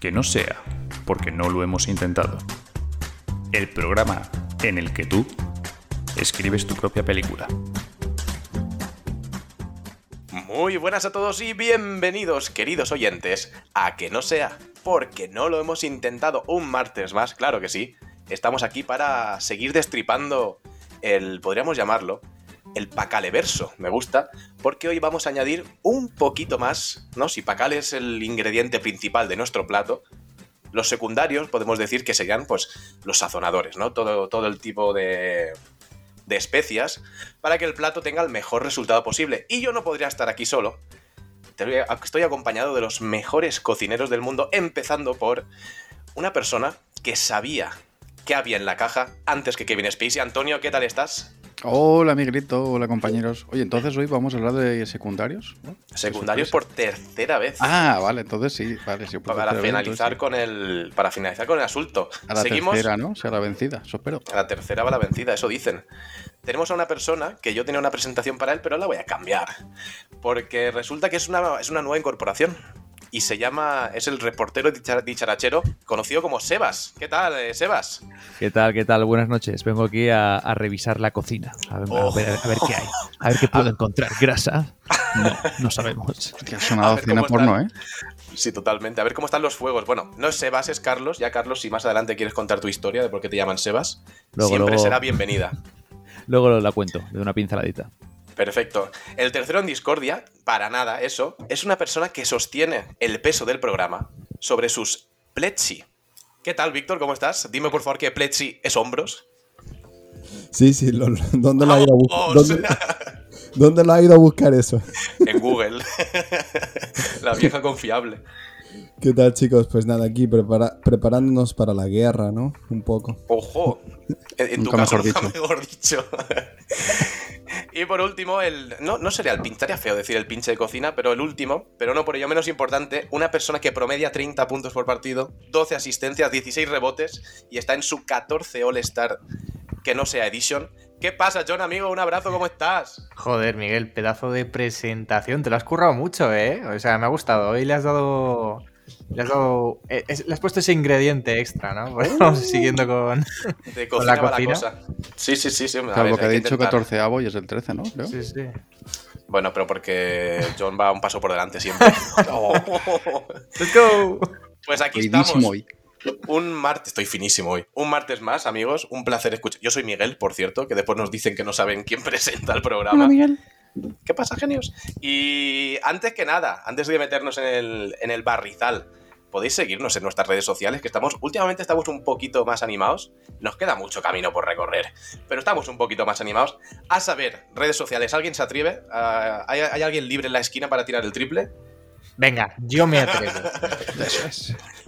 que no sea porque no lo hemos intentado. El programa en el que tú escribes tu propia película. Muy buenas a todos y bienvenidos, queridos oyentes, a que no sea porque no lo hemos intentado un martes más, claro que sí. Estamos aquí para seguir destripando el, podríamos llamarlo, el pacaleverso, me gusta, porque hoy vamos a añadir un poquito más, ¿no? Si pacal es el ingrediente principal de nuestro plato, los secundarios podemos decir que serían, pues, los sazonadores, ¿no? Todo, todo el tipo de, de especias para que el plato tenga el mejor resultado posible. Y yo no podría estar aquí solo. Estoy acompañado de los mejores cocineros del mundo, empezando por una persona que sabía qué había en la caja antes que Kevin Spacey. Antonio, ¿qué tal estás? Hola Miguelito, hola compañeros. Oye, entonces hoy vamos a hablar de secundarios. Secundarios por tercera vez. Ah, vale, entonces sí, vale, sí, para finalizar con el para finalizar con el asunto. A la tercera, ¿no? La vencida, eso espero. A la tercera va la vencida, eso dicen. Tenemos a una persona que yo tenía una presentación para él, pero la voy a cambiar. Porque resulta que es una, es una nueva incorporación y se llama, es el reportero dicharachero conocido como Sebas. ¿Qué tal, eh, Sebas? ¿Qué tal, qué tal? Buenas noches. Vengo aquí a, revisar la cocina, a ver, qué hay, a ver qué puedo encontrar. ¿Grasa? No, no sabemos. Es una docena porno, ¿eh? Sí, totalmente. A ver cómo están los fuegos. Bueno, no es Sebas, es Carlos. Ya, Carlos, si más adelante quieres contar tu historia de por qué te llaman Sebas, siempre será bienvenida. Luego la cuento, de una pinceladita. Perfecto. El tercero en discordia, para nada eso, es una persona que sostiene el peso del programa sobre sus pletsi. ¿Qué tal, Víctor? ¿Cómo estás? Dime por favor que pletsi es hombros. Sí, sí, ¿dónde, lo ha ido a buscar? ¿Dónde, lo ha ido a buscar eso? En Google. La vieja confiable. ¿Qué tal, chicos? Pues nada, aquí preparándonos para la guerra, ¿no? Un poco. ¡Ojo! En, tu caso, mejor dicho. Y por último, el. No, no sería el pinche, estaría feo decir el pinche de cocina, pero el último, pero no por ello menos importante, una persona que promedia 30 puntos por partido, 12 asistencias, 16 rebotes y está en su 14 All-Star que no sea Edition. ¿Qué pasa, John, amigo? Un abrazo, ¿cómo estás? Joder, Miguel, pedazo de presentación. Te lo has currado mucho, ¿eh? O sea, me ha gustado. Hoy le has dado le has, eh, le has, puesto ese ingrediente extra, ¿no? vamos siguiendo con, la cocina. Sí, sí, sí. sí. Claro, que ha dicho 14 avo y es el 13, ¿no? Sí, sí. Bueno, pero porque John va un paso por delante siempre. ¡Let's go! Pues aquí estamos. Hoy. Un martes, estoy finísimo hoy. Un martes más, amigos. Un placer escuchar. Yo soy Miguel, por cierto, que después nos dicen que no saben quién presenta el programa. Hola, Miguel. ¿Qué pasa, genios? Y antes que nada, antes de meternos en el, en el barrizal, podéis seguirnos en nuestras redes sociales, que estamos, últimamente estamos un poquito más animados. Nos queda mucho camino por recorrer, pero estamos un poquito más animados. A saber, redes sociales, ¿alguien se atreve? Ah, ¿Hay, alguien libre en la esquina para tirar el triple? Venga, yo me atrevo.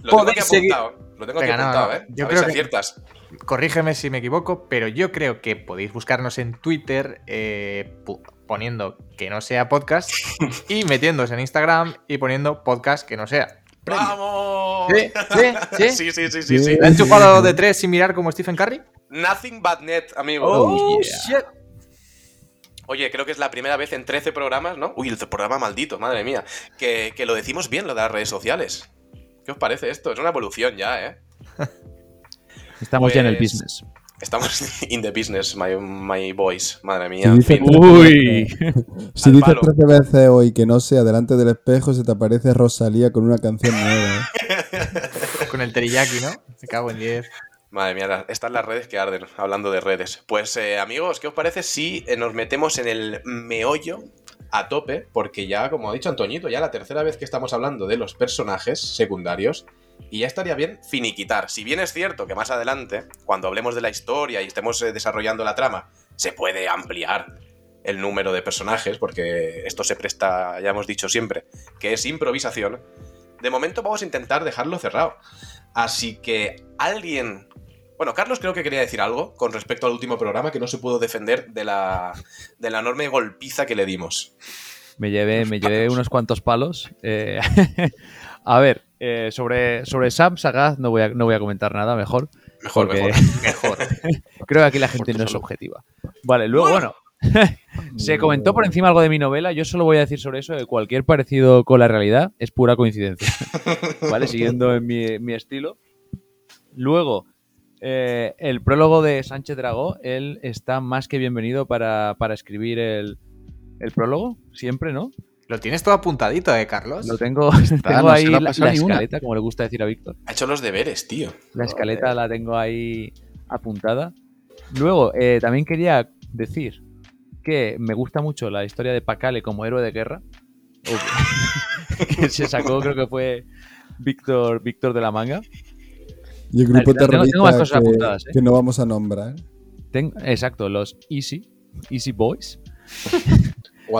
Lo tengo aquí apuntado. Lo tengo aquí apuntado, ¿eh? Yo creo aciertas. corrígeme si me equivoco, pero yo creo que podéis buscarnos en Twitter eh, poniendo que no sea podcast y metiéndose en Instagram y poniendo podcast que no sea. ¡Vamos! ¿Sí? ¿Sí? ¿Sí? Sí, sí, sí, sí. ¿Han chupado de tres sin mirar como Stephen Curry? Nothing but net, amigo. Oh, shit. Oye, creo que es la primera vez en 13 programas, ¿no? Uy, el programa maldito, madre mía. Que, que lo decimos bien, lo de las redes sociales. ¿Qué os parece esto? Es una evolución ya, ¿eh? Estamos ya en el pues business. Estamos in the business, my, my boys. Madre mía. Si dice, Uy. si dices 13 veces hoy que no sea delante del espejo, se te aparece Rosalía con una canción nueva. ¿eh? con el teriyaki, ¿no? Se cago en 10. Madre mía, están las redes que arden, hablando de redes. Pues eh, amigos, ¿qué os parece si eh, nos metemos en el meollo a tope? Porque ya, como ha dicho Antoñito, ya la tercera vez que estamos hablando de los personajes secundarios y ya estaría bien finiquitar. Si bien es cierto que más adelante, cuando hablemos de la historia y estemos eh, desarrollando la trama, se puede ampliar el número de personajes, porque esto se presta, ya hemos dicho siempre, que es improvisación, de momento vamos a intentar dejarlo cerrado. Así que alguien... Bueno, Carlos creo que quería decir algo con respecto al último programa que no se pudo defender de la, de la enorme golpiza que le dimos. Me llevé, me llevé unos cuantos palos. Eh, a ver, eh, sobre, sobre Sam Sagaz no voy, a, no voy a comentar nada, mejor. Mejor, mejor. Creo que aquí la gente no es objetiva. Vale, luego, bueno, Se comentó por encima algo de mi novela. Yo solo voy a decir sobre eso que cualquier parecido con la realidad es pura coincidencia. ¿Vale? Siguiendo en mi, mi estilo. Luego, eh, el prólogo de Sánchez Dragó, él está más que bienvenido para, para escribir el, el prólogo, siempre, ¿no? Lo tienes todo apuntadito, ¿eh, Carlos? Lo tengo, tengo no ahí la, escaleta, como le gusta decir a Víctor. Ha hecho los deberes, tío. La escaleta la tengo ahí apuntada. Luego, eh, también quería decir que me gusta mucho la historia de Pacale como héroe de guerra. Que- se sacó, creo que fue Víctor, Víctor de la Manga. Y el grupo Tengo- tengo más terrorista cosas que, apuntadas, ¿eh? que no vamos a nombrar. Ten- exacto, los Easy, Easy Boys.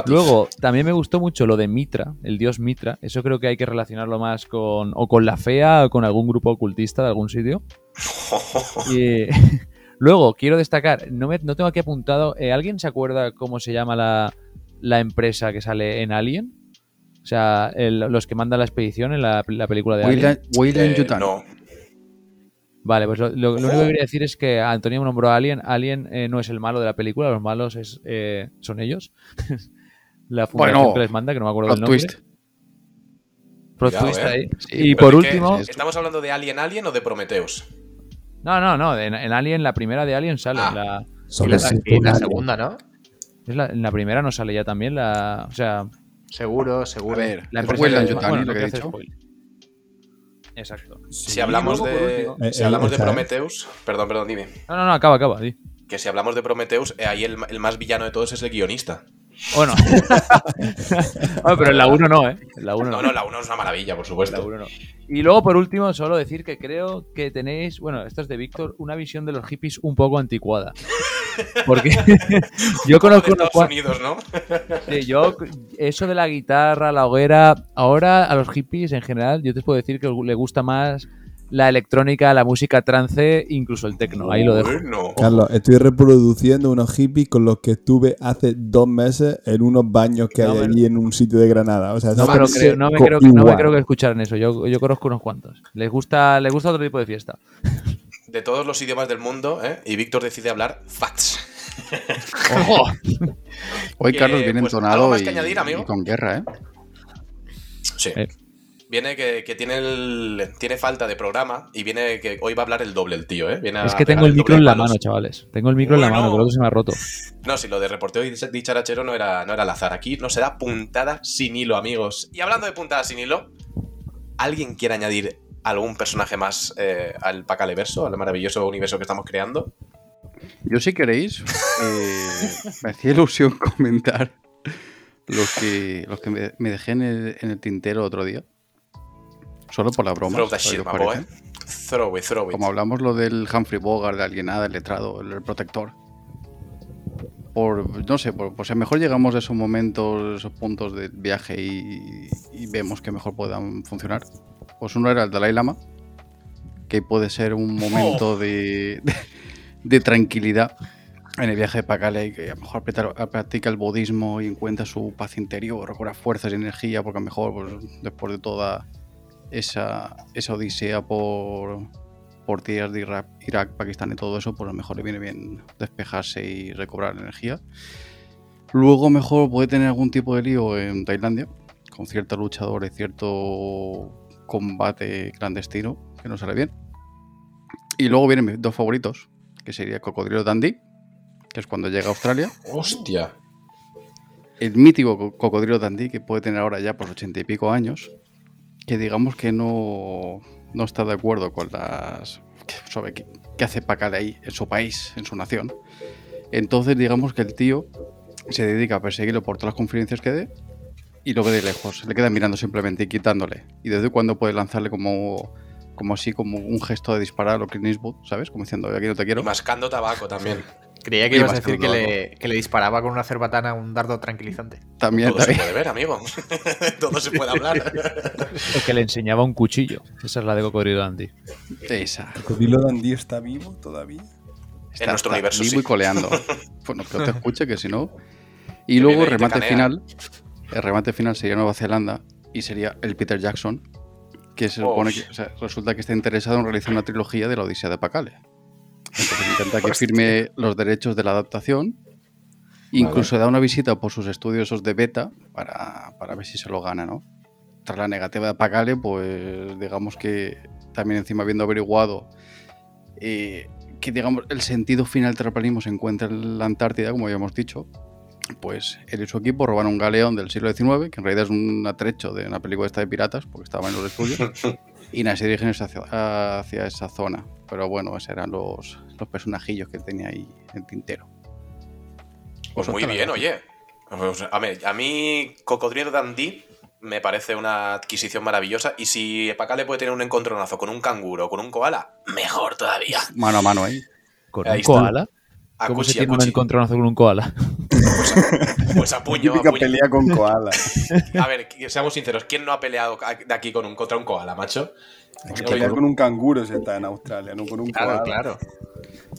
Luego, también me gustó mucho lo de Mitra, el dios Mitra. Eso creo que hay que relacionarlo más con o con la fea o con algún grupo ocultista de algún sitio. Y luego, quiero destacar, no, me, no tengo aquí apuntado, eh, ¿alguien se acuerda cómo se llama la, la empresa que sale en Alien? O sea, el- los que mandan la expedición en la, la película de Alien. William, William Eh, Yutani. no. Vale, pues lo, lo- lo único que quería decir es que Antonio nombró a Alien. Alien eh, no es el malo de la película, los malos es, eh, son ellos. la fundación Bueno, que les manda, que no me acuerdo del nombre. twist. Plot Cuidado, twist eh. ahí. Sí, y por es que, último, ¿Estamos hablando de Alien Alien o de Prometheus? no, no, no, en, en Alien, la primera de Alien sale. Ah. La, Y la, segunda, ¿no? es la- en la primera no sale ya también la. O sea, Seguro, A seguro. ver, la es empresa que- bueno, lo que he dicho. Exacto. Si hablamos luego, por de, último- Eh, si eh, hablamos de. Prometheus, perdón, perdón, dime. No, no, no, acaba, acaba. di. Que si hablamos de Prometheus, eh, ahí el, el más villano de todos es el guionista. Bueno. Pero en la 1 no, ¿eh? En la 1 No, no, la 1 es una maravilla, por La supuesto. no. Y luego, por último, solo decir que creo que tenéis, bueno, esto es de Víctor, una visión de los hippies un poco anticuada. Porque yo conozco Estados Unidos, ¿no? sí, yo eso de la guitarra, la hoguera, ahora a los hippies en general, yo te puedo decir que le gusta más la electrónica, la música trance, incluso el techno. Ahí lo dejo. Bueno. Carlos, estoy reproduciendo unos hippies con los que estuve hace dos meses en unos baños que No, hay pero- allí en un sitio de Granada. O sea, No, son pero creo- no, me creo, que- no me igual. creo que escucharan eso. Yo, yo conozco unos cuantos. Les gusta, les gusta otro tipo de fiesta. De todos los idiomas del mundo, ¿eh? Y Víctor decide hablar facts. ¡Ojo! Hoy Carlos viene pues, ¿algo entonado más y, que añadir, amigo? y con guerra, ¿eh? Sí. Eh. Viene que, que tiene, el, tiene falta de programa y viene que hoy va a hablar el doble el tío, ¿eh? Viene Es que tengo el micro en la mano, chavales. Tengo el micro en la mano, pero el otro se me ha roto. No, si lo de reportero y dicharachero no era, no era al azar. Aquí no se da puntada sin hilo, amigos. Y hablando de puntada sin hilo, ¿alguien quiere añadir algún personaje más eh, al Pacaleverso, al maravilloso universo que estamos creando? Yo, si queréis, eh, me hacía ilusión comentar los que, los que me, me dejé en el, en el tintero otro día. Solo por la broma. Throw the shit, boy. parece. Throw it, throw it. Como hablamos lo del Humphrey Bogart, de Alienada, el letrado, el protector. Por, no sé, por, pues a lo mejor llegamos a esos momentos, esos puntos de viaje y, y vemos que mejor puedan funcionar. Pues uno era el Dalai Lama, que puede ser un momento de, de, de tranquilidad en el viaje de Pacale, que a lo mejor practica- practica el budismo y encuentra su paz interior, recobra fuerzas y energía, porque a lo mejor pues, después de toda esa, esa odisea por, por tierras de Irak, Irak, Pakistán y todo eso, pues a lo mejor le viene bien despejarse y recobrar energía. Luego mejor puede tener algún tipo de lío en Tailandia, con ciertos luchadores, cierto combate clandestino que no sale bien. Y luego vienen mis dos favoritos, que sería Cocodrilo Dandy, que es cuando llega a Australia. Hostia. El mítico co- Cocodrilo Dandy, que puede tener ahora ya por ochenta y pico años, que digamos que no, no está de acuerdo con las... sobre qué, qué hace Pacal ahí, en su país, en su nación. Entonces digamos que el tío se dedica a perseguirlo por todas las conferencias que dé y lo ve de lejos. Le queda mirando simplemente y quitándole. Y desde cuando puede lanzarle como, como así, como un gesto de disparar a lo Clint Eastwood, ¿sabes? Como diciendo, aquí no te Y quiero. mascando tabaco también. Creía que ibas a decir que le, que le disparaba con una cerbatana un dardo tranquilizante. También, Todo se puede ver, amigo. Todo se puede hablar. O que le enseñaba un cuchillo. Esa es la de Cocodrilo Andy. Esa. ¿Cocodrilo Dandy está vivo todavía? en nuestro universo, vivo sí. y coleando. bueno, que no te escuche, que si no. Y Que luego, remate final. El remate final sería Nueva Zelanda y sería el Peter Jackson, que se Oh, supone que o sea, resulta que está interesado en realizar una trilogía de la Odisea de Pacale. Entonces intenta que firme los derechos de la adaptación Incluso da una visita por sus estudios esos de beta para, para ver si se lo gana, ¿no? Tras la negativa de Pacale, pues digamos que también encima habiendo averiguado eh, que digamos el sentido final del terraplanismo se encuentra en la Antártida, como habíamos dicho, pues él y su equipo roban un galeón del siglo XIX, que en realidad es un atrecho de una película esta de piratas, porque estaba en los estudios, y nada, se dirigen hacia, hacia esa zona. Pero bueno, esos eran los, los personajillos que tenía ahí en tintero. Pues muy bien, oye. Pues, a, ver, a mí, Cocodrilo Dandy me parece una adquisición maravillosa. Y si Pacale puede tener un encontronazo con un canguro o con un koala, mejor todavía. Mano a mano ahí. ¿Con Ahí un está. koala? A ¿Cómo se tiene un encontronazo con un koala? Pues a puño, a Típica puño. pelea con koala. A ver, que- seamos sinceros, ¿quién no ha peleado de aquí con un, contra un koala, macho? Hay que pelear con un canguro si está en Australia, no con un Claro, koala. claro.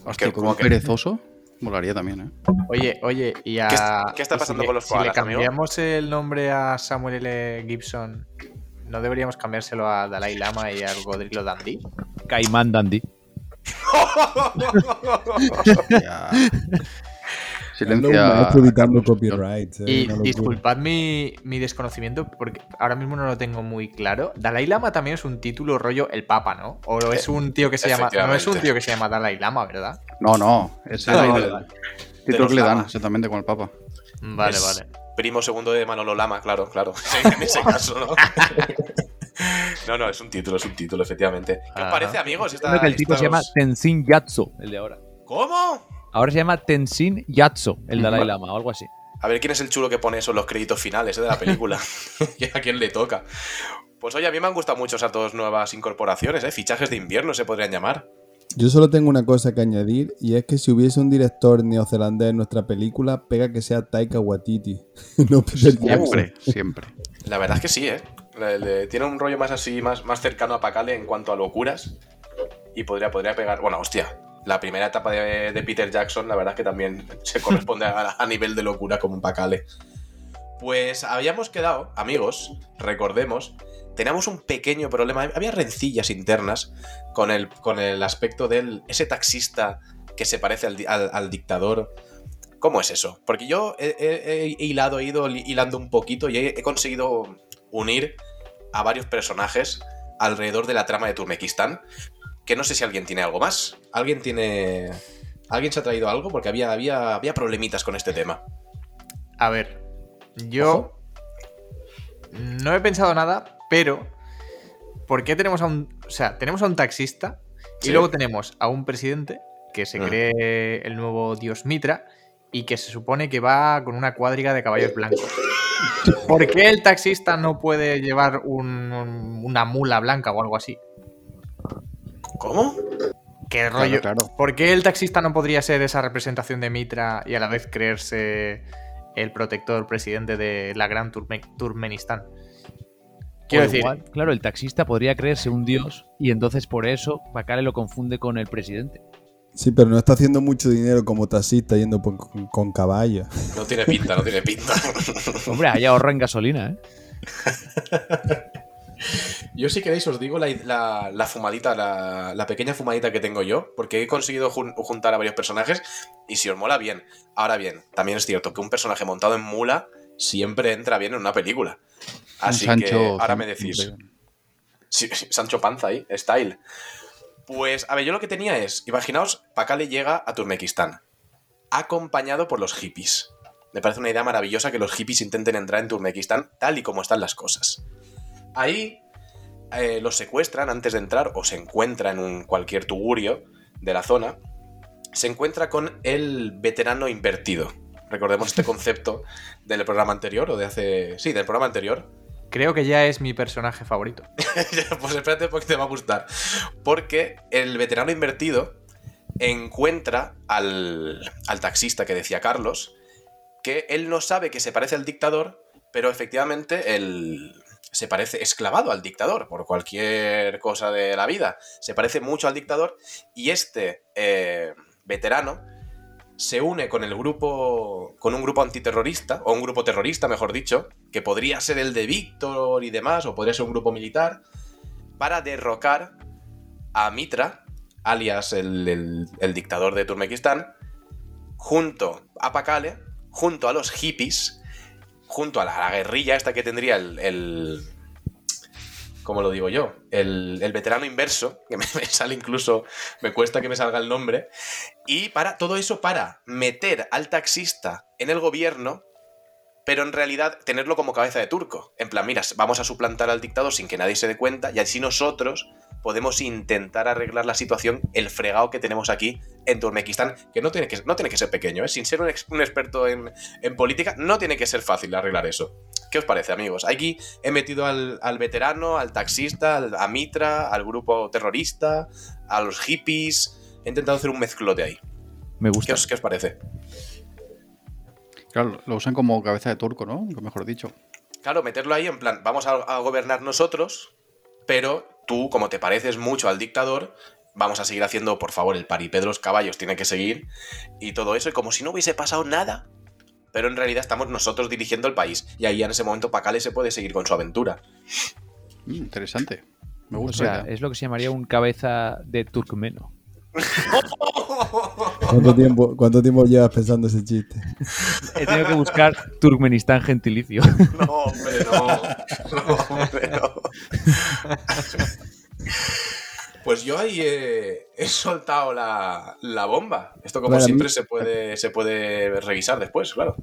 Con como que- perezoso, molaría también, ¿eh? Oye, oye, y a. ¿Qué es- qué está si pasando con los Si le koalas, amigo? cambiamos el nombre a Samuel L. Gibson, ¿no deberíamos cambiárselo a Dalai Lama y a Godrilo Dandy? Caimán Dandy. Silencia. Editando copyrights. eh, Y disculpad mi, mi desconocimiento, porque ahora mismo no lo tengo muy claro. Dalai Lama también es un título rollo el Papa, ¿no? O es un tío que se llama. No es un tío que se llama Dalai Lama, ¿verdad? No, no. No, es no, el de título que le dan exactamente con el Papa. Vale, Es vale. Primo segundo de Manolo Lama, claro, claro. en ese caso, ¿no? no, no, es un título, es un título, efectivamente. ¿Qué os parece, amigos? Esta- Creo que el tipo se llama Tenzin Yatso, el de ahora. ¿Cómo? Ahora se llama Tenzin Yatso, el Dalai. Lama, o algo así. A ver quién es el chulo que pone eso en los créditos finales eh, de la película. ¿Y a quién le toca? Pues oye, a mí me han gustado mucho esas dos nuevas incorporaciones, ¿eh? Fichajes de invierno se podrían llamar. Yo solo tengo una cosa que añadir y es que si hubiese un director neozelandés en nuestra película, pega que sea Taika Waititi. no. Siempre, siempre. La verdad es que sí, ¿eh? Le- le- tiene un rollo más así, más, más cercano a Pacale en cuanto a locuras. Y podría, podría pegar. Bueno, hostia. La primera etapa de, Peter Jackson, la verdad es que también se corresponde a, nivel de locura como un Pacale. Pues habíamos quedado, amigos, recordemos, teníamos un pequeño problema. Había rencillas internas con el, con el aspecto del. ese taxista que se parece al, al- dictador. ¿Cómo es eso? Porque yo he, hilado, he ido hilando un poquito y he, he conseguido unir a varios personajes alrededor de la trama de Turmekistán. Que no sé si alguien tiene algo más. ¿Alguien tiene. ¿Alguien se ha traído algo? Porque había, había, había problemitas con este tema. A ver, yo no he pensado nada, pero ¿por qué tenemos a un, o sea, tenemos a un taxista y Sí. luego tenemos a un presidente que se Ah. cree el nuevo dios Mitra y que se supone que va con una cuadriga de caballos blancos? ¿Por qué el taxista no puede llevar un- un- una mula blanca o algo así? ¿Cómo? ¿Qué rollo? claro. ¿Por qué el taxista no podría ser esa representación de Mitra y a la vez creerse el protector presidente de la gran Turme- Turkmenistán? Quiero decir, igual, claro, el taxista podría creerse un dios y entonces por eso Bacale lo confunde con el presidente. Sí, pero no está haciendo mucho dinero como taxista yendo con, con caballo. No tiene pinta, no tiene pinta. Hombre, ahí ahorra en gasolina, ¿eh? Yo si queréis os digo la, la- la fumadita, la, la pequeña fumadita que tengo yo, porque he conseguido jun- juntar a varios personajes y si os mola bien. Ahora bien, también es cierto que un personaje montado en mula siempre entra bien en una película. Así Un que Sancho ahora me decís. Sí, Sancho Panza ahí, style. Pues, a ver, yo lo que tenía es, imaginaos, Pacale llega a Turmekistán, acompañado por los hippies. Me parece una idea maravillosa que los hippies intenten entrar en Turmekistán tal y como están las cosas. Ahí eh, los secuestran antes de entrar o se encuentra en un cualquier tugurio de la zona. Se encuentra con el veterano invertido. Recordemos este concepto del programa anterior o de hace... Sí, del programa anterior, creo que ya es mi personaje favorito. pues espérate porque te va a gustar. Porque el veterano invertido encuentra al, al taxista que decía Carlos, que él no sabe que se parece al dictador, pero efectivamente él se parece esclavado al dictador por cualquier cosa de la vida. Se parece mucho al dictador y este eh, veterano se une con el grupo, con un grupo antiterrorista, o un grupo terrorista, mejor dicho, que podría ser el de Víctor y demás, o podría ser un grupo militar, para derrocar a Mitra, alias el, el- dictador de Turmekistán, junto a Pakale, junto a los hippies, junto a la, la guerrilla esta que tendría el, el ¿cómo lo digo yo? El, el veterano inverso, que me, me sale incluso, me cuesta que me salga el nombre, y para todo eso para meter al taxista en el gobierno, pero en realidad tenerlo como cabeza de turco. En plan, mira, vamos a suplantar al dictador sin que nadie se dé cuenta y así nosotros podemos intentar arreglar la situación, el fregado que tenemos aquí en Turkmenistán, que no tiene que, no tiene que ser pequeño, ¿eh? sin ser un, ex- un experto en, en política, no tiene que ser fácil arreglar eso. ¿Qué os parece, amigos? Aquí he metido al, al veterano, al taxista, al- a Mitra, al grupo terrorista, a los hippies. He intentado hacer un mezclote ahí. Me ¿Qué gusta. os, qué os parece? Claro, lo usan como cabeza de turco, ¿no? Mejor dicho. Claro, meterlo ahí en plan, vamos a, a gobernar nosotros, pero tú, como te pareces mucho al dictador, vamos a seguir haciendo, por favor, el paripé de los caballos tiene que seguir y todo eso, y como si no hubiese pasado nada. Pero en realidad estamos nosotros dirigiendo el país, y ahí en ese momento Pacale se puede seguir con su aventura. Mm, interesante. Me O gusta. sea, es lo que se llamaría un cabeza de turcmeno. ¿Cuánto tiempo, ¿Cuánto tiempo llevas pensando ese chiste? He tenido que buscar Turkmenistán gentilicio. No, hombre, no. No, hombre, no. Pues yo ahí he, he soltado la, la bomba. Esto, como mí- siempre, se puede, se puede revisar después, claro.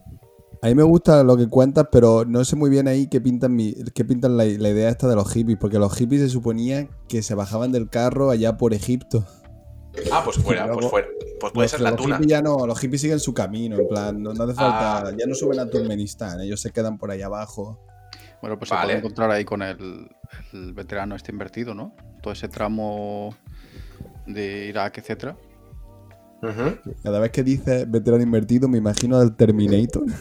A mí me gusta lo que cuentas, pero no sé muy bien ahí qué pintan, mi, qué pintan la, la idea esta de los hippies, porque los hippies se suponía que se bajaban del carro allá por Egipto. Ah, pues fuera, pues Luego- fuera. Pues puede Los- ser la los tuna. ya no, los hippies siguen su camino, en plan, no, no hace falta, Ah. ya no suben a Turkmenistán, ellos se quedan por ahí abajo. Bueno, pues Vale. se puede encontrar ahí con el, el veterano este invertido, ¿no? Todo ese tramo de Irak, etcétera. Cada vez que dice veterano invertido, me imagino al Terminator.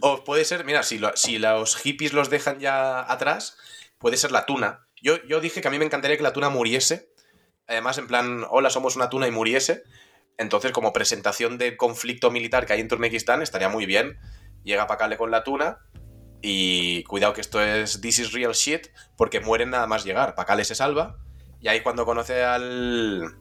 O puede ser, mira, si, lo- si los hippies los dejan ya atrás, puede ser la tuna. Yo, yo dije que a mí me encantaría que la tuna muriese. Además, en plan, hola, somos una tuna y muriese. Entonces, como presentación del conflicto militar que hay en Turkmenistán, estaría muy bien. Llega Pacale con la tuna y cuidado que esto es This is real shit, porque mueren nada más llegar. Pacale se salva y ahí cuando conoce al...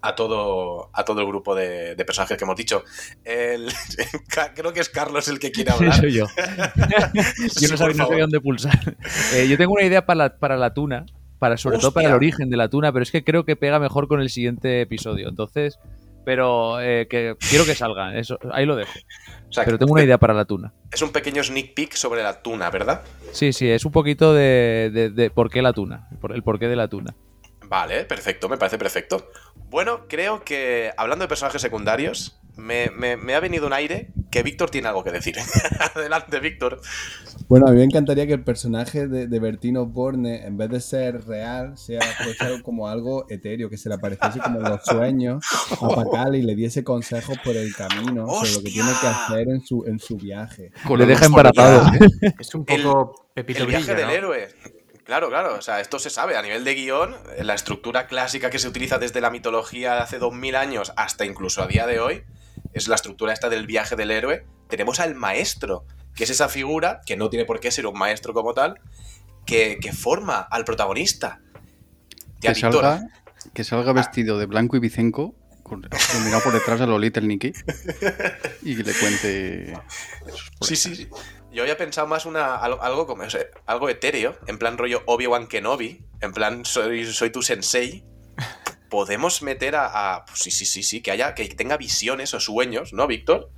A todo, a todo el grupo de, de personajes que hemos dicho. El, creo que es Carlos el que quiere hablar. Soy yo. Sí, yo no sabía, no favor. sabía dónde pulsar. Eh, yo tengo una idea para la, para la tuna, para, sobre todo para el origen de la tuna, pero es que creo que pega mejor con el siguiente episodio. Entonces, pero eh, que quiero que salga. Eso, ahí lo dejo. O sea, Pero tengo una idea para la tuna. Es un pequeño sneak peek sobre la tuna, ¿verdad? Sí, sí, es un poquito de, de- de por qué la tuna, por el porqué de la tuna. Vale, perfecto, me parece perfecto. Bueno, creo que hablando de personajes secundarios, me, me- me ha venido un aire que Víctor tiene algo que decir. Adelante, Víctor. Bueno, a mí me encantaría que el personaje de, de Bertino Borne, en vez de ser real, sea como algo etéreo, que se le apareciese como en los sueños a Pacale y le diese consejos por el camino sobre lo que tiene que hacer en su, en su viaje. Le deja embarazado. Es un El- poco Pepito El viaje del ¿no? héroe. Claro, claro, o sea, esto se sabe a nivel de guion, la estructura clásica que se utiliza desde la mitología de hace 2000 años hasta incluso a día de hoy, es la estructura esta del viaje del héroe. Tenemos al maestro, que es esa figura, que no tiene por qué ser un maestro como tal, que, que forma al protagonista. Tía, que salga, que salga vestido de blanco y bicenco, mirado por detrás a lo Little Nicky, y que le cuente. Sí, sí, sí. Yo había pensado más una, algo, como o sea, algo etéreo, en plan rollo Obi-Wan Kenobi, en plan soy, soy tu sensei. Podemos meter a, a- pues sí, sí, sí, sí, que haya, que tenga visiones o sueños, ¿no, Víctor?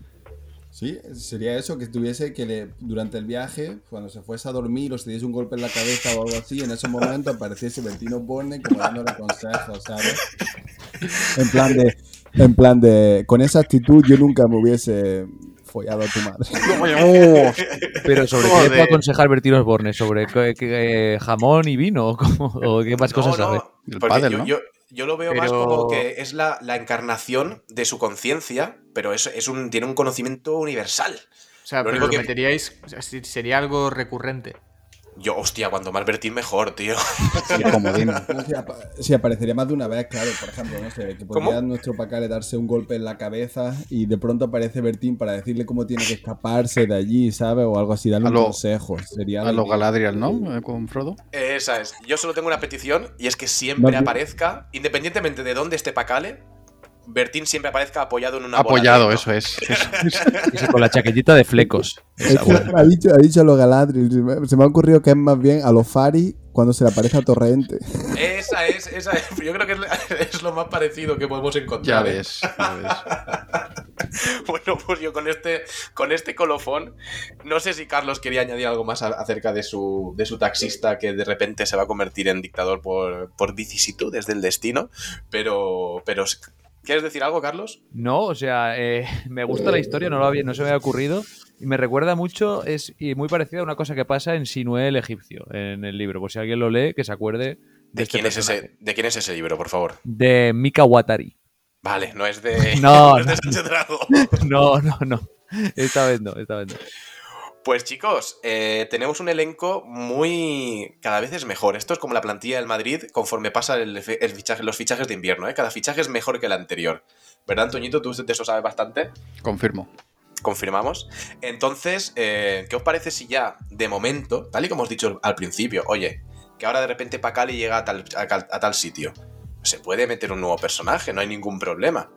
Sí, sería eso, que tuviese que le, durante el viaje, cuando se fuese a dormir o se diese un golpe en la cabeza o algo así, en ese momento apareciese Bertino Borne como dándole consejos, ¿sabes? En plan de, en plan de, con esa actitud yo nunca me hubiese follado a tu madre. Pero sobre qué Joder. puedo aconsejar Bertino Osborne, sobre qué- qué- jamón y vino o, cómo- o qué más cosas no, sabe. El pádel, yo, ¿no? yo- yo lo veo más como que es la, la encarnación de su conciencia, pero es, es un, tiene un conocimiento universal. O sea, Lo pero único lo que- meteríais. o sea, si- sería algo recurrente. Yo, hostia, cuanto más Bertín mejor, tío. si, apa- si aparecería más de una vez, claro, por ejemplo, no sé, que ¿Cómo? podría nuestro Pacale darse un golpe en la cabeza y de pronto aparece Bertín para decirle cómo tiene que escaparse de allí, ¿sabes? O algo así, darle A un lo- consejo. Sería A la lo idea. Galadriel, ¿no? Eh, Con Frodo. Esa es. Yo solo tengo una petición y es que siempre aparezca, independientemente de dónde esté Pacale, Bertín siempre aparezca apoyado en una Apoyado, bola eso es. eso con la chaquetita de flecos. Ha, dicho, ha dicho a los Galadriel. Se me, se me ha ocurrido que es más bien a los Fari cuando se le aparece a Torrente. Esa es, esa es. Yo creo que es, lo más parecido que podemos Ya encontrar. ¿eh? ves. ya ves. Bueno, pues yo con este, con este colofón, no sé si Carlos quería añadir algo más a- acerca de su, de su taxista que de repente se va a convertir en dictador por, por vicisitudes del destino, pero, pero ¿quieres decir algo, Carlos? No, o sea, eh, me gusta la historia, no, lo había, no se me había ocurrido. Y me recuerda mucho, es y muy parecida a una cosa que pasa en Sinué el egipcio, en el libro. Por si alguien lo lee, que se acuerde de, ¿De, este quién, es personaje. ese, ¿De quién es ese libro, por favor? De Mika Watari. Vale, no es de, No, es de no. Sánchez Dragón. No, no, no. Esta vez no, esta vez no. Pues chicos, eh, tenemos un elenco muy... cada vez es mejor. Esto es como la plantilla del Madrid conforme pasa el, efe- el fichaje, los fichajes de invierno. ¿eh? Cada fichaje es mejor que el anterior. ¿Verdad, Antoñito? Tú de eso sabes bastante. Confirmo. Confirmamos. Entonces, eh, ¿qué os parece si ya, de momento, tal y como os he dicho al principio, oye, que ahora de repente Pacali llega a tal, a cal- a tal sitio? Se puede meter un nuevo personaje, no hay ningún problema.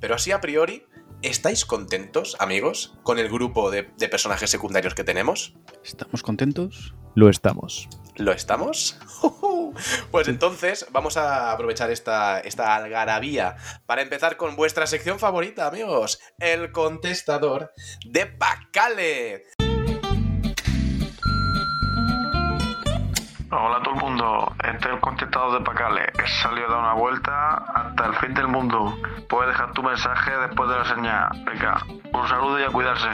Pero así a priori, ¿estáis contentos, amigos, con el grupo de, de personajes secundarios que tenemos? ¿Estamos contentos? Lo estamos. ¿Lo estamos? Pues entonces vamos a aprovechar esta, esta algarabía para empezar con vuestra sección favorita, amigos. El contestador de Pacale. Hola todo el mundo, este es el contestador de Pacale. He salido a dar una vuelta hasta el fin del mundo. Puedes dejar tu mensaje después de la señal. Venga, un saludo y a cuidarse.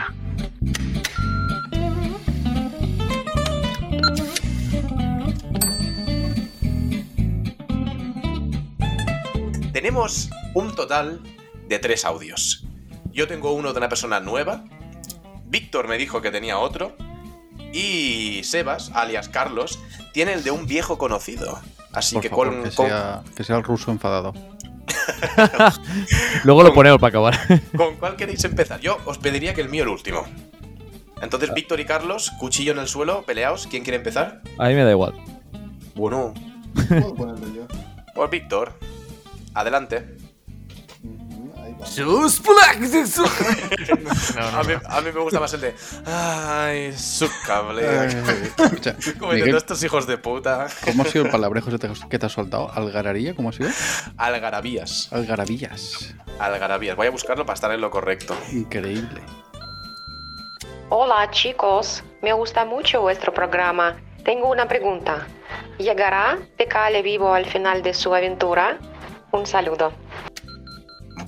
Tenemos un total de tres audios. Yo tengo uno de una persona nueva. Víctor me dijo que tenía otro. Y Sebas, alias Carlos, tiene el de un viejo conocido. Así Por que favor, con, que, con- sea, que sea el ruso enfadado. Luego lo ponemos para acabar. ¿Con cuál queréis empezar? Yo os pediría que el mío el último. Entonces, Víctor y Carlos, cuchillo en el suelo, peleaos. ¿Quién quiere empezar? A mí me da igual. Bueno, ¿Puedo ponerlo yo? pues Víctor. Adelante. ¡Sus! No, no, A mí, a mí me gusta más el de. Ay, su cable. Como diciendo estos hijos de puta. ¿cómo ha sido el palabrejo que te has soltado? ¿Algararía? ¿Cómo ha sido? Algarabías. Algarabías. Algarabías. Voy a buscarlo para estar en lo correcto. Increíble. Hola chicos, me gusta mucho vuestro programa. Tengo una pregunta. ¿Llegará Pecale vivo al final de su aventura? Un saludo.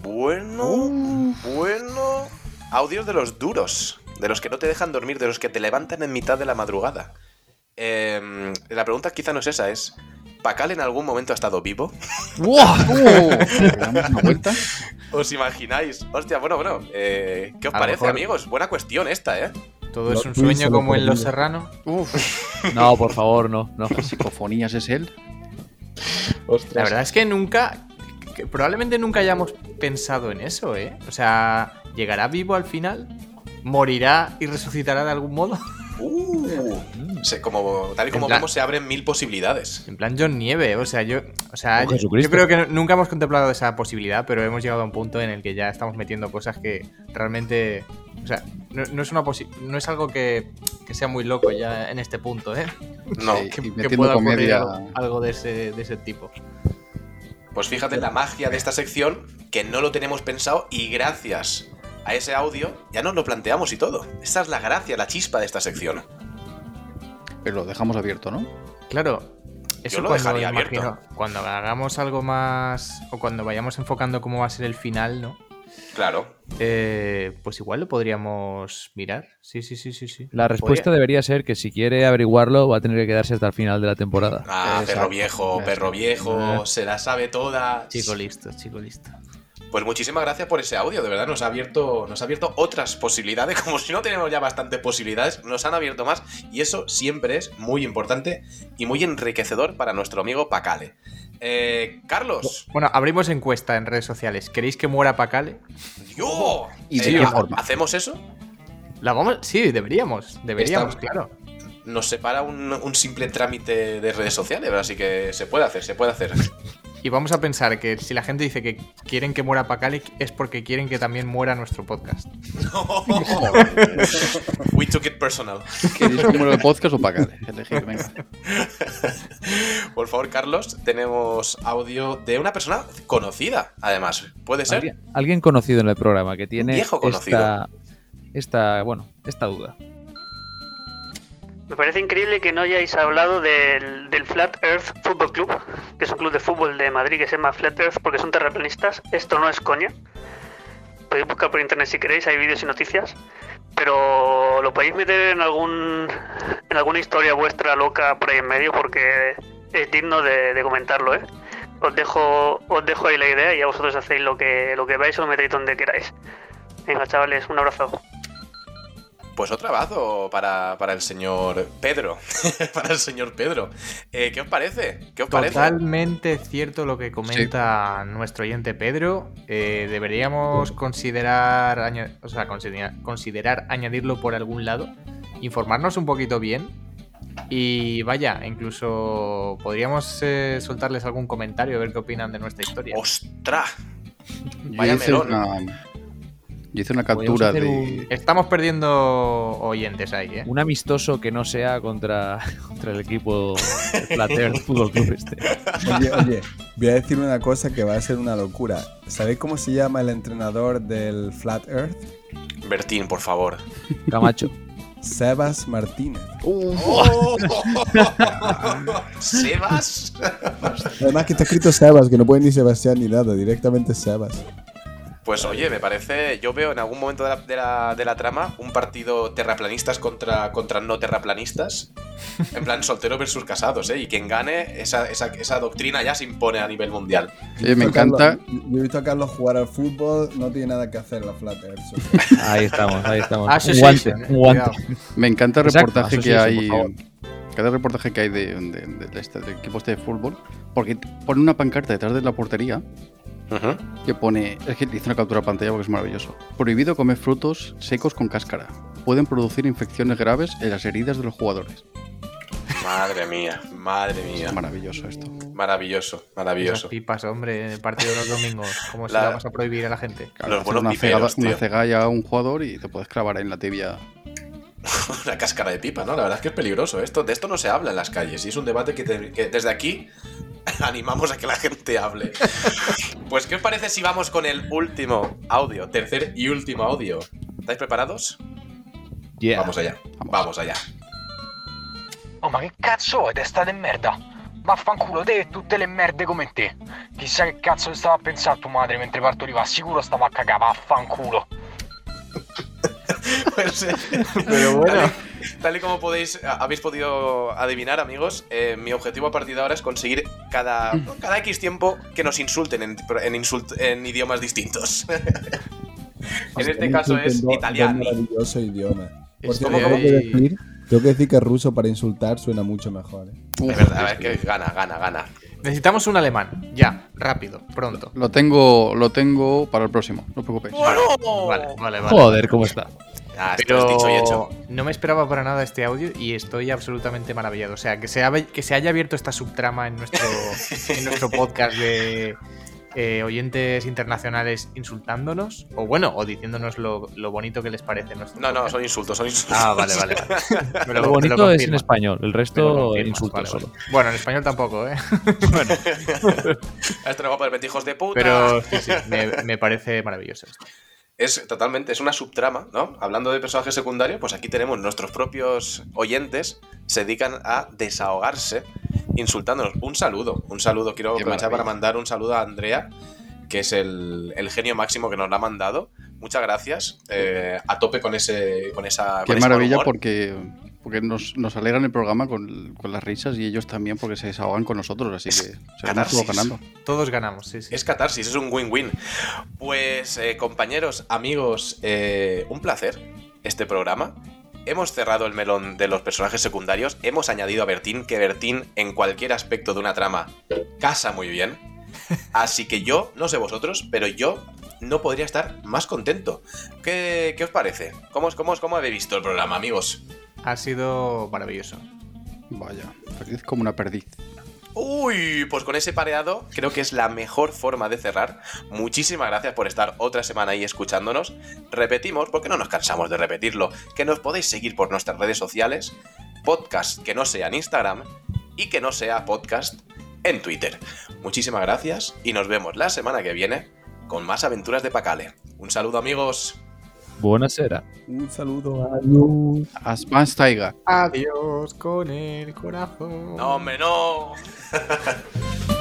Bueno, bueno. Audios de los duros. De los que no te dejan dormir, de los que te levantan en mitad de la madrugada. Em, la pregunta quizá no es esa, es. ¿Pacal en algún momento ha estado vivo? ¿Le damos una vuelta? ¿Os imagináis? Hostia, bueno, bueno. eh, ¿Qué os A parece, mejor- amigos? Buena cuestión esta, ¿eh? Todo es un sueño como en Los. Serrano. Uf, No, por favor, no. no. psicofonías es él. La verdad es que nunca. Que probablemente nunca hayamos pensado en eso, ¿eh? O sea, ¿llegará vivo al final? ¿Morirá y resucitará de algún modo? Uh, se- como, tal y como plan- vemos, se abren mil posibilidades. En plan John Nieve, o sea, yo, o sea, yo, creo que nunca hemos contemplado esa posibilidad, pero hemos llegado a un punto en el que ya estamos metiendo cosas que realmente, o sea, no, no es una posi- no es algo que, que sea muy loco ya en este punto, ¿eh? No. Sí, Que, pueda ocurrir comedia. algo, algo de ese, de ese tipo. Pues fíjate la magia de esta sección, que no lo tenemos pensado y gracias a ese audio ya nos lo planteamos y todo. Esa es la gracia, la chispa de esta sección. Pero lo dejamos abierto, ¿no? Claro. Eso Yo lo dejaría imagino, abierto. cuando hagamos algo más o cuando vayamos enfocando cómo va a ser el final, ¿no? Claro. Eh, pues igual lo podríamos mirar. Sí, sí, sí, sí, sí. La respuesta Podría- debería ser que si quiere averiguarlo va a tener que quedarse hasta el final de la temporada. Ah, Exacto. perro viejo, perro viejo, Eh. se la sabe toda. Chico listo, chico listo. Pues muchísimas gracias por ese audio, de verdad nos ha abierto, nos ha abierto otras posibilidades, como si no tenemos ya bastantes posibilidades, nos han abierto más y eso siempre es muy importante y muy enriquecedor para nuestro amigo Pacale. Eh, Carlos, Bueno, abrimos encuesta en redes sociales. ¿Queréis que muera Pacale? yo. ¿Y de Eh, qué ha- forma? ¿Hacemos eso? La vamos. Sí, deberíamos. Deberíamos, claro. Nos separa un, un simple trámite de redes sociales, así que se puede hacer, se puede hacer. Y vamos a pensar que si la gente dice que quieren que muera Pacale es porque quieren que también muera nuestro podcast. We took it personal. ¿Queréis que muera el podcast o pagar? Elegir, venga. Por favor, Carlos, tenemos audio de una persona conocida, además. ¿Puede ser? Alguien, alguien conocido en el programa que tiene viejo conocido. esta, esta, bueno, esta duda. Me parece increíble que no hayáis hablado del, del Flat Earth Football Club, que es un club de fútbol de Madrid que se llama Flat Earth porque son terraplanistas. Esto no es coña. Podéis buscar por internet si queréis, hay vídeos y noticias. Pero lo podéis meter en algún en alguna historia vuestra loca por ahí en medio porque es digno de, comentarlo, ¿eh? Os dejo, os dejo ahí la idea y a vosotros hacéis lo que, lo que veáis o lo metéis donde queráis. Venga, chavales, un abrazo. Pues otro abrazo para, para el señor Pedro. para el señor Pedro. Eh, ¿Qué os parece? ¿Qué os parece? Totalmente cierto lo que comenta nuestro oyente Pedro. Eh, deberíamos considerar, aña- o sea, considerar, considerar añadirlo por algún lado, informarnos un poquito bien. Y vaya, incluso podríamos eh, soltarles algún comentario a ver qué opinan de nuestra historia. ¡Ostras! Vaya melón. Yo hice una captura de. un- Estamos perdiendo oyentes ahí, ¿eh? Un amistoso que no sea contra, contra el equipo de Flat Earth Fútbol Club este. Oye, oye, voy a decir una cosa que va a ser una locura. ¿Sabéis cómo se llama el entrenador del Flat Earth? Bertín, por favor. Camacho. Sebas Martínez. ¡Oh! ¿Sebas? Además que está escrito Sebas, que no puede ni Sebastián ni nada, directamente Sebas. Pues oye, me parece. Yo veo en algún momento de la, de la- de la trama un partido terraplanistas contra, contra no terraplanistas. En plan, solteros versus casados, ¿eh? Y quien gane, esa, esa, esa doctrina ya se impone a nivel mundial. Oye, me Yo he visto a encanta. Carlos- yo he visto a Carlos jugar al fútbol, no tiene nada que hacer la Flat Earth. Ahí estamos, ahí estamos. Ah, un sí, guante, sí, sí, un guante. cuidado. Me encanta el Exacto, reportaje que Association, hay. Cada reportaje que hay de, de, de- de este, del equipo este de fútbol. Porque pone una pancarta detrás de la portería Que pone. Es que hice una captura de pantalla porque es maravilloso. Prohibido comer frutos secos con cáscara. Pueden producir infecciones graves en las heridas de los jugadores. Madre mía, madre mía. Es maravilloso esto. Maravilloso, Esas maravilloso. pipas, hombre, en el partido de los domingos. ¿Cómo se La- la vas a prohibir a la gente? Claro, Los buenos una, piperos, cegada- una cegalla a un jugador y te puedes clavar ahí en la tibia. Una cáscara de pipa, ¿no? La verdad es que es peligroso. Esto, de esto no se habla en las calles y es un debate que, te- que desde aquí animamos a que la gente hable. Pues, ¿qué os parece si vamos con el último audio? Tercer y último audio. ¿Estáis preparados? Yeah. Vamos allá. Vamos. Vamos allá. Oh, ma che cazzo vuoi, testa di merda? Vaffanculo te e tutte le merde come te. Chissà che cazzo stava a pensare tua madre mentre partoriva. Sicuro stava a cagare, vaffanculo. Pues, Pero bueno. Tal y, tal y como podéis, habéis podido adivinar, amigos, eh, mi objetivo a partir de ahora es conseguir cada, cada X tiempo que nos insulten en, en insult- en idiomas distintos. en este caso es italiano. maravilloso idioma. Por Estoy cierto, tengo que, decir, tengo que decir que ruso para insultar suena mucho mejor. ¿eh? De verdad, es que gana, gana, gana. Necesitamos un alemán. Ya, rápido, pronto. Lo tengo, lo tengo para el próximo, no os preocupéis. Vale, vale, vale. vale. Joder, ¿cómo está? Ah, esto Pero dicho y hecho. no me esperaba para nada este audio y estoy absolutamente maravillado. O sea, que se, ha- que se haya abierto esta subtrama en nuestro, en nuestro podcast de eh, oyentes internacionales insultándonos, o bueno, o diciéndonos lo, lo bonito que les parece nuestro No, no, son insultos, son insultos. Ah, vale, vale. vale. Lo me bonito es en español, el lo resto insultos vale, solo. vale. Bueno, en español tampoco, ¿eh? A esto no va a poder meter hijos de puta. Pero sí, sí, me, me parece maravilloso esto. Es totalmente, es una subtrama, ¿no? Hablando de personajes secundarios, pues aquí tenemos nuestros propios oyentes se dedican a desahogarse insultándonos. Un saludo, un saludo. Quiero Qué aprovechar para mandar un saludo a Andrea, que es el, el genio máximo que nos lo ha mandado. Muchas gracias. eh, a tope con ese, con esa. Qué con ese mal maravilla humor. porque, porque nos, nos alegran el programa con, con las risas y ellos también porque se desahogan con nosotros, así Es que seguimos ganando. Todos ganamos, sí, sí. Es catarsis, es un win-win. Pues, eh, compañeros, amigos, eh, un placer este programa. Hemos cerrado el melón de los personajes secundarios. Hemos añadido a Bertín, que Bertín, en cualquier aspecto de una trama, casa muy bien. Así que yo, no sé vosotros, pero yo no podría estar más contento. ¿Qué, qué os parece? ¿Cómo, os- cómo, ¿Cómo habéis visto el programa, amigos? Ha sido maravilloso. Vaya, feliz como una perdiz. Uy, pues con ese pareado creo que es la mejor forma de cerrar. Muchísimas gracias por estar otra semana ahí escuchándonos. Repetimos, porque no nos cansamos de repetirlo, que nos podéis seguir por nuestras redes sociales, podcast que no sea en Instagram y que no sea podcast en Twitter. Muchísimas gracias y nos vemos la semana que viene con más aventuras de Pacale. Un saludo amigos. Buonasera. Un saludo a As más taiga. Adiós con el corazón. No, hombre, no.